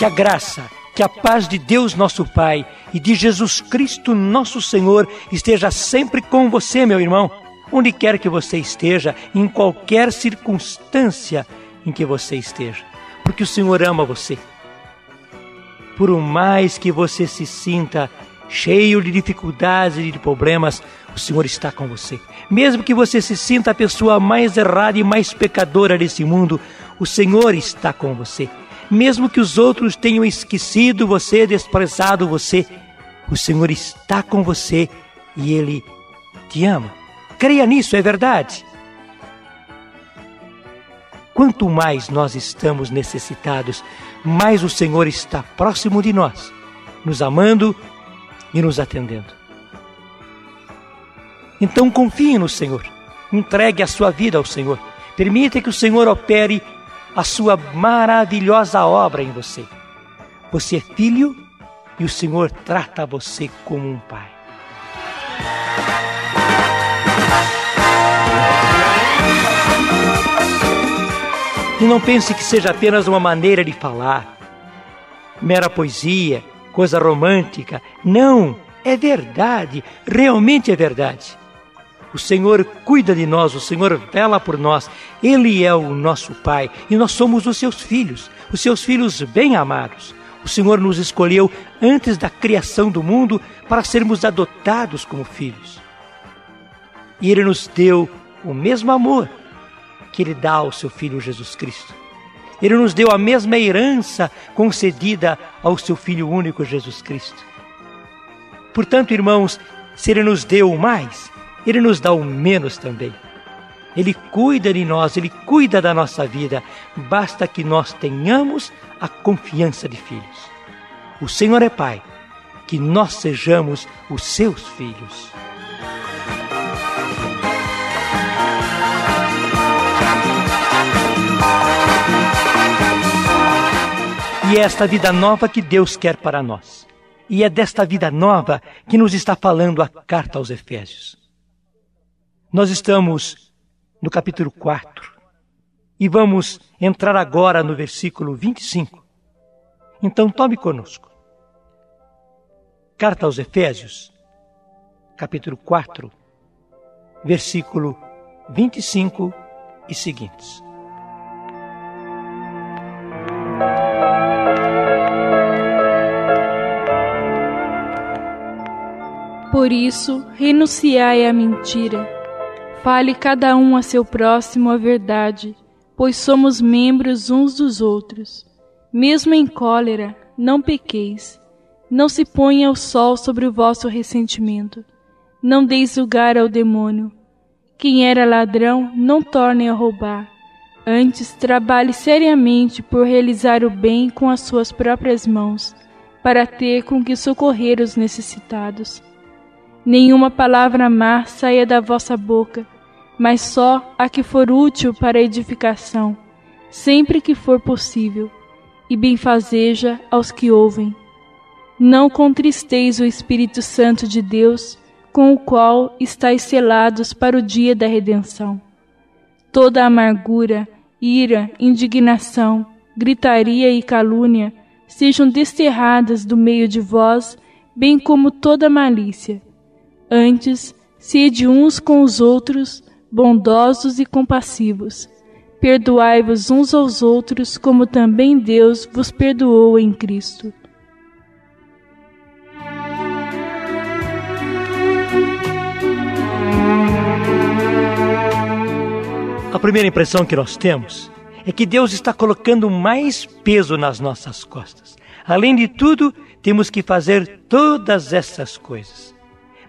Que a graça, que a paz de Deus nosso Pai e de Jesus Cristo nosso Senhor esteja sempre com você, meu irmão, onde quer que você esteja, em qualquer circunstância em que você esteja, porque o Senhor ama você. Por mais que você se sinta cheio de dificuldades e de problemas, o Senhor está com você. Mesmo que você se sinta a pessoa mais errada e mais pecadora desse mundo, o Senhor está com você. Mesmo que os outros tenham esquecido você, desprezado você, o Senhor está com você e Ele te ama. Creia nisso, é verdade. Quanto mais nós estamos necessitados, mais o Senhor está próximo de nós, nos amando e nos atendendo. Então confie no Senhor, entregue a sua vida ao Senhor, permita que o Senhor opere a sua maravilhosa obra em você. Você é filho e o Senhor trata você como um pai. E não pense que seja apenas uma maneira de falar, mera poesia, coisa romântica. Não, é verdade, realmente é verdade. O Senhor cuida de nós, o Senhor vela por nós. Ele é o nosso Pai e nós somos os seus filhos, os seus filhos bem amados. O Senhor nos escolheu antes da criação do mundo para sermos adotados como filhos. E Ele nos deu o mesmo amor que Ele dá ao seu Filho Jesus Cristo. Ele nos deu a mesma herança concedida ao seu Filho único Jesus Cristo. Portanto, irmãos, se Ele nos deu mais, ele nos dá o menos também. Ele cuida de nós, Ele cuida da nossa vida. Basta que nós tenhamos a confiança de filhos. O Senhor é Pai, que nós sejamos os seus filhos. E é esta vida nova que Deus quer para nós. E é desta vida nova que nos está falando a carta aos Efésios. Nós estamos no capítulo 4 e vamos entrar agora no versículo 25. Então tome conosco. Carta aos Efésios, capítulo 4, versículo 25 e seguintes. Por isso, renunciai à mentira Fale cada um a seu próximo a verdade, pois somos membros uns dos outros. Mesmo em cólera, não pequeis. Não se ponha o sol sobre o vosso ressentimento. Não deis lugar ao demônio. Quem era ladrão, não torne a roubar. Antes, trabalhe seriamente por realizar o bem com as suas próprias mãos, para ter com que socorrer os necessitados nenhuma palavra má saia da vossa boca, mas só a que for útil para a edificação, sempre que for possível, e benfazeja aos que ouvem. Não contristeis o Espírito Santo de Deus, com o qual estáis selados para o dia da redenção. Toda amargura, ira, indignação, gritaria e calúnia sejam desterradas do meio de vós, bem como toda malícia Antes, sede uns com os outros, bondosos e compassivos. Perdoai-vos uns aos outros, como também Deus vos perdoou em Cristo. A primeira impressão que nós temos é que Deus está colocando mais peso nas nossas costas. Além de tudo, temos que fazer todas essas coisas.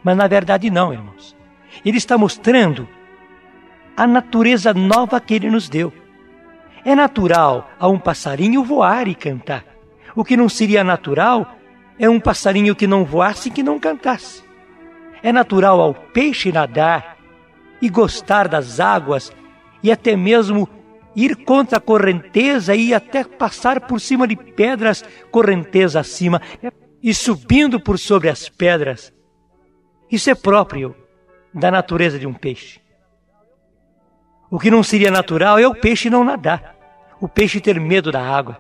Mas na verdade não, irmãos. Ele está mostrando a natureza nova que ele nos deu. É natural a um passarinho voar e cantar. O que não seria natural é um passarinho que não voasse e que não cantasse. É natural ao peixe nadar e gostar das águas e até mesmo ir contra a correnteza e até passar por cima de pedras, correnteza acima, e subindo por sobre as pedras isso é próprio da natureza de um peixe. O que não seria natural é o peixe não nadar, o peixe ter medo da água.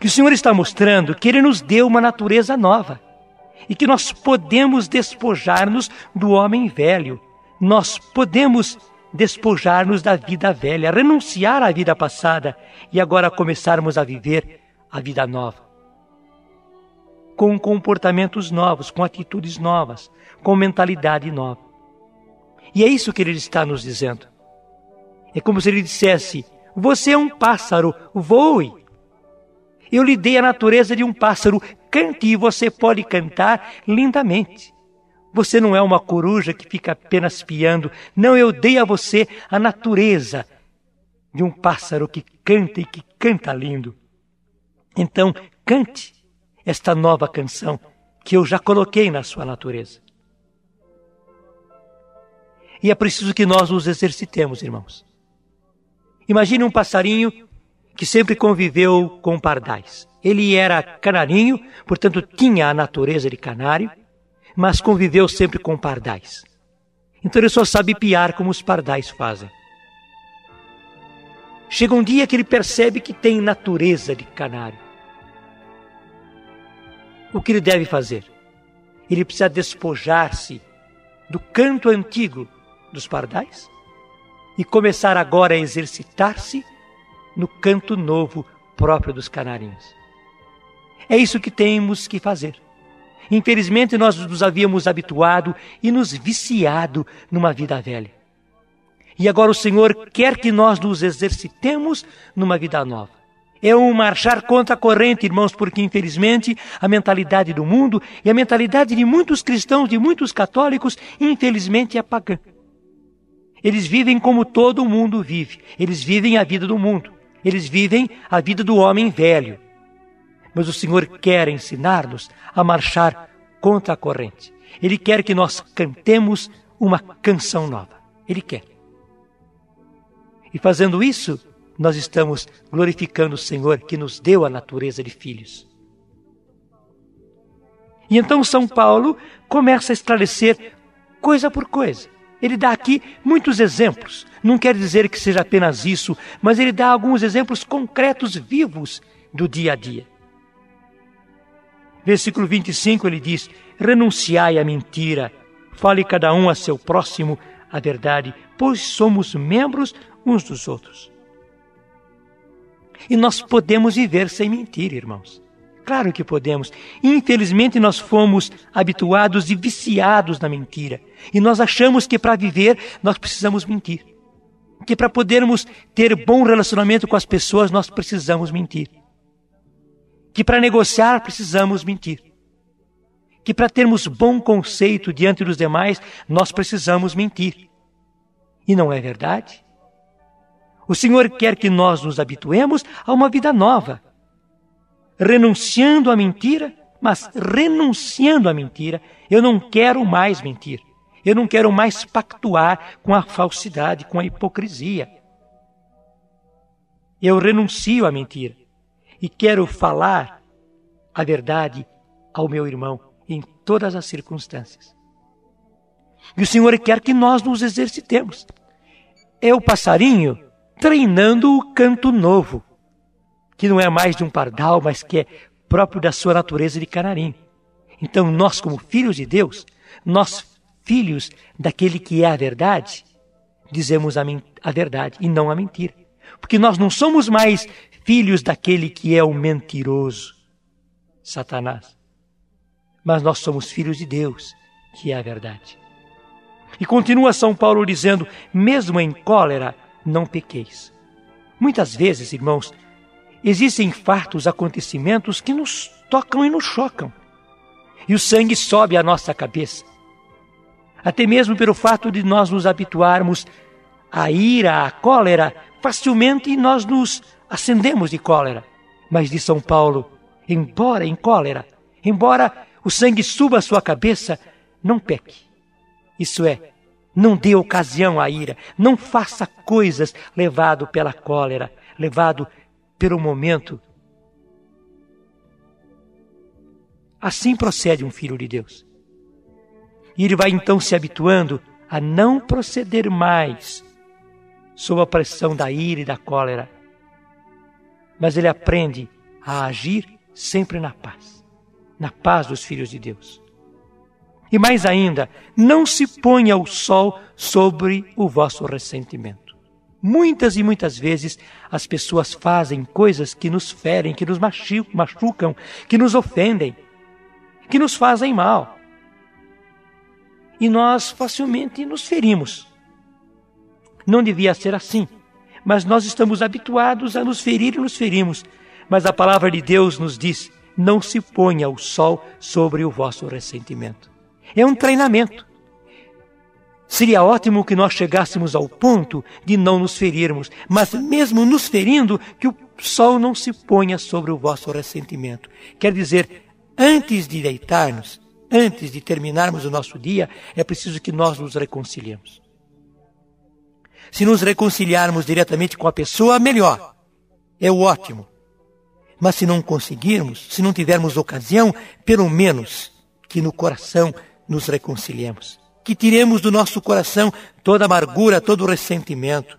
Que o Senhor está mostrando que Ele nos deu uma natureza nova e que nós podemos despojar-nos do homem velho, nós podemos despojar-nos da vida velha, renunciar à vida passada e agora começarmos a viver a vida nova. Com comportamentos novos, com atitudes novas, com mentalidade nova. E é isso que ele está nos dizendo. É como se ele dissesse: Você é um pássaro, voe. Eu lhe dei a natureza de um pássaro, cante e você pode cantar lindamente. Você não é uma coruja que fica apenas piando. Não, eu dei a você a natureza de um pássaro que canta e que canta lindo. Então, cante esta nova canção que eu já coloquei na sua natureza. E é preciso que nós nos exercitemos, irmãos. Imagine um passarinho que sempre conviveu com pardais. Ele era canarinho, portanto tinha a natureza de canário, mas conviveu sempre com pardais. Então ele só sabe piar como os pardais fazem. Chega um dia que ele percebe que tem natureza de canário. O que ele deve fazer? Ele precisa despojar-se do canto antigo dos pardais e começar agora a exercitar-se no canto novo próprio dos canarinhos. É isso que temos que fazer. Infelizmente, nós nos havíamos habituado e nos viciado numa vida velha. E agora o Senhor quer que nós nos exercitemos numa vida nova. É um marchar contra a corrente, irmãos, porque infelizmente a mentalidade do mundo e a mentalidade de muitos cristãos, de muitos católicos, infelizmente é pagã. Eles vivem como todo mundo vive. Eles vivem a vida do mundo. Eles vivem a vida do homem velho. Mas o Senhor quer ensinar-nos a marchar contra a corrente. Ele quer que nós cantemos uma canção nova. Ele quer. E fazendo isso, nós estamos glorificando o Senhor que nos deu a natureza de filhos. E então São Paulo começa a esclarecer coisa por coisa. Ele dá aqui muitos exemplos. Não quer dizer que seja apenas isso, mas ele dá alguns exemplos concretos, vivos do dia a dia. Versículo 25 ele diz: Renunciai à mentira, fale cada um a seu próximo a verdade, pois somos membros uns dos outros. E nós podemos viver sem mentir, irmãos. Claro que podemos. Infelizmente, nós fomos habituados e viciados na mentira. E nós achamos que para viver nós precisamos mentir. Que para podermos ter bom relacionamento com as pessoas nós precisamos mentir. Que para negociar precisamos mentir. Que para termos bom conceito diante dos demais nós precisamos mentir. E não é verdade? O Senhor quer que nós nos habituemos a uma vida nova renunciando à mentira, mas renunciando à mentira, eu não quero mais mentir. Eu não quero mais pactuar com a falsidade, com a hipocrisia. Eu renuncio à mentira e quero falar a verdade ao meu irmão em todas as circunstâncias. E o Senhor quer que nós nos exercitemos. É o passarinho treinando o canto novo que não é mais de um pardal, mas que é próprio da sua natureza de canarim. Então, nós, como filhos de Deus, nós, filhos daquele que é a verdade, dizemos a, a verdade e não a mentira. Porque nós não somos mais filhos daquele que é o mentiroso, Satanás. Mas nós somos filhos de Deus, que é a verdade. E continua São Paulo dizendo: mesmo em cólera, não pequeis. Muitas vezes, irmãos, existem fartos acontecimentos que nos tocam e nos chocam. E o sangue sobe à nossa cabeça. Até mesmo pelo fato de nós nos habituarmos à ira, à cólera, facilmente nós nos acendemos de cólera. Mas de São Paulo, embora em cólera, embora o sangue suba à sua cabeça, não peque. Isso é, não dê ocasião à ira, não faça coisas levado pela cólera, levado pelo momento. Assim procede um filho de Deus. E ele vai então se habituando a não proceder mais sob a pressão da ira e da cólera. Mas ele aprende a agir sempre na paz, na paz dos filhos de Deus. E mais ainda, não se ponha o sol sobre o vosso ressentimento. Muitas e muitas vezes as pessoas fazem coisas que nos ferem, que nos machucam, que nos ofendem, que nos fazem mal. E nós facilmente nos ferimos. Não devia ser assim, mas nós estamos habituados a nos ferir e nos ferimos. Mas a palavra de Deus nos diz: não se ponha o sol sobre o vosso ressentimento. É um treinamento. Seria ótimo que nós chegássemos ao ponto de não nos ferirmos, mas mesmo nos ferindo, que o sol não se ponha sobre o vosso ressentimento. Quer dizer, antes de deitar-nos, antes de terminarmos o nosso dia, é preciso que nós nos reconciliemos. Se nos reconciliarmos diretamente com a pessoa, melhor. É o ótimo. Mas se não conseguirmos, se não tivermos ocasião, pelo menos que no coração nos reconciliemos. Que tiremos do nosso coração toda amargura, todo ressentimento.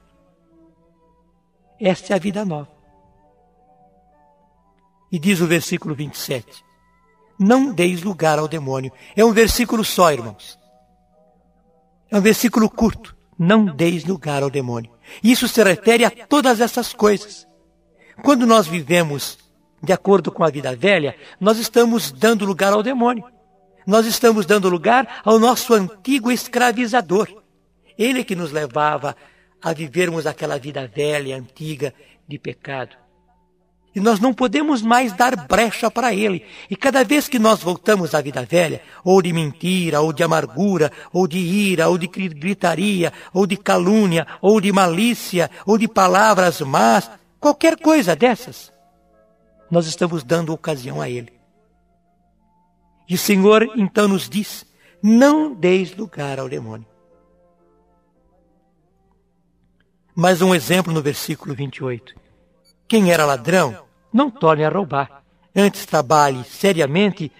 Esta é a vida nova. E diz o versículo 27. Não deis lugar ao demônio. É um versículo só, irmãos. É um versículo curto. Não deis lugar ao demônio. Isso se refere a todas essas coisas. Quando nós vivemos de acordo com a vida velha, nós estamos dando lugar ao demônio nós estamos dando lugar ao nosso antigo escravizador. Ele que nos levava a vivermos aquela vida velha, antiga, de pecado. E nós não podemos mais dar brecha para ele. E cada vez que nós voltamos à vida velha, ou de mentira, ou de amargura, ou de ira, ou de gritaria, ou de calúnia, ou de malícia, ou de palavras más, qualquer coisa dessas, nós estamos dando ocasião a ele. E o Senhor então nos diz: não deis lugar ao demônio. Mais um exemplo no versículo 28. Quem era ladrão, não torne a roubar. Antes trabalhe seriamente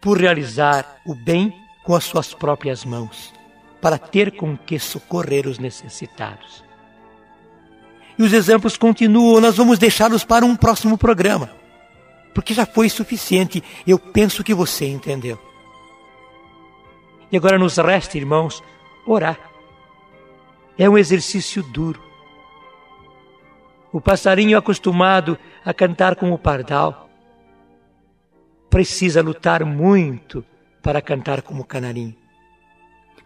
por realizar o bem com as suas próprias mãos, para ter com que socorrer os necessitados. E os exemplos continuam, nós vamos deixá-los para um próximo programa porque já foi suficiente. Eu penso que você entendeu. E agora nos resta, irmãos, orar. É um exercício duro. O passarinho acostumado a cantar como o pardal precisa lutar muito para cantar como o canarinho.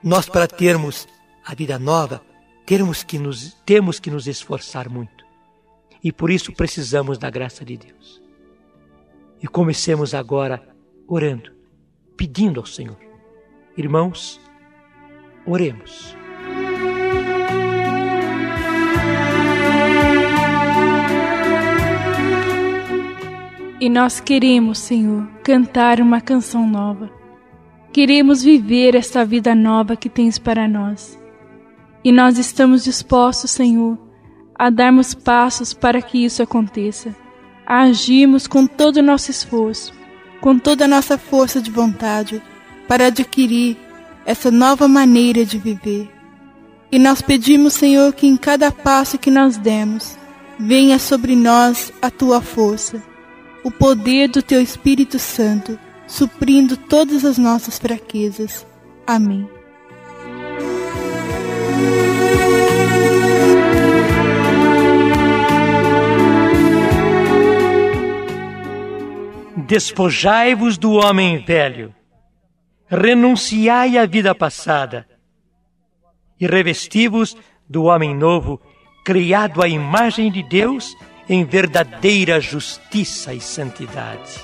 Nós, para termos a vida nova, temos que nos, temos que nos esforçar muito. E por isso precisamos da graça de Deus. E comecemos agora orando, pedindo ao Senhor. Irmãos, oremos. E nós queremos, Senhor, cantar uma canção nova. Queremos viver esta vida nova que tens para nós. E nós estamos dispostos, Senhor, a darmos passos para que isso aconteça a agirmos com todo o nosso esforço, com toda a nossa força de vontade, para adquirir essa nova maneira de viver. E nós pedimos, Senhor, que em cada passo que nós demos, venha sobre nós a tua força, o poder do teu Espírito Santo, suprindo todas as nossas fraquezas. Amém. Despojai-vos do homem velho, renunciai à vida passada e revesti-vos do homem novo, criado à imagem de Deus em verdadeira justiça e santidade.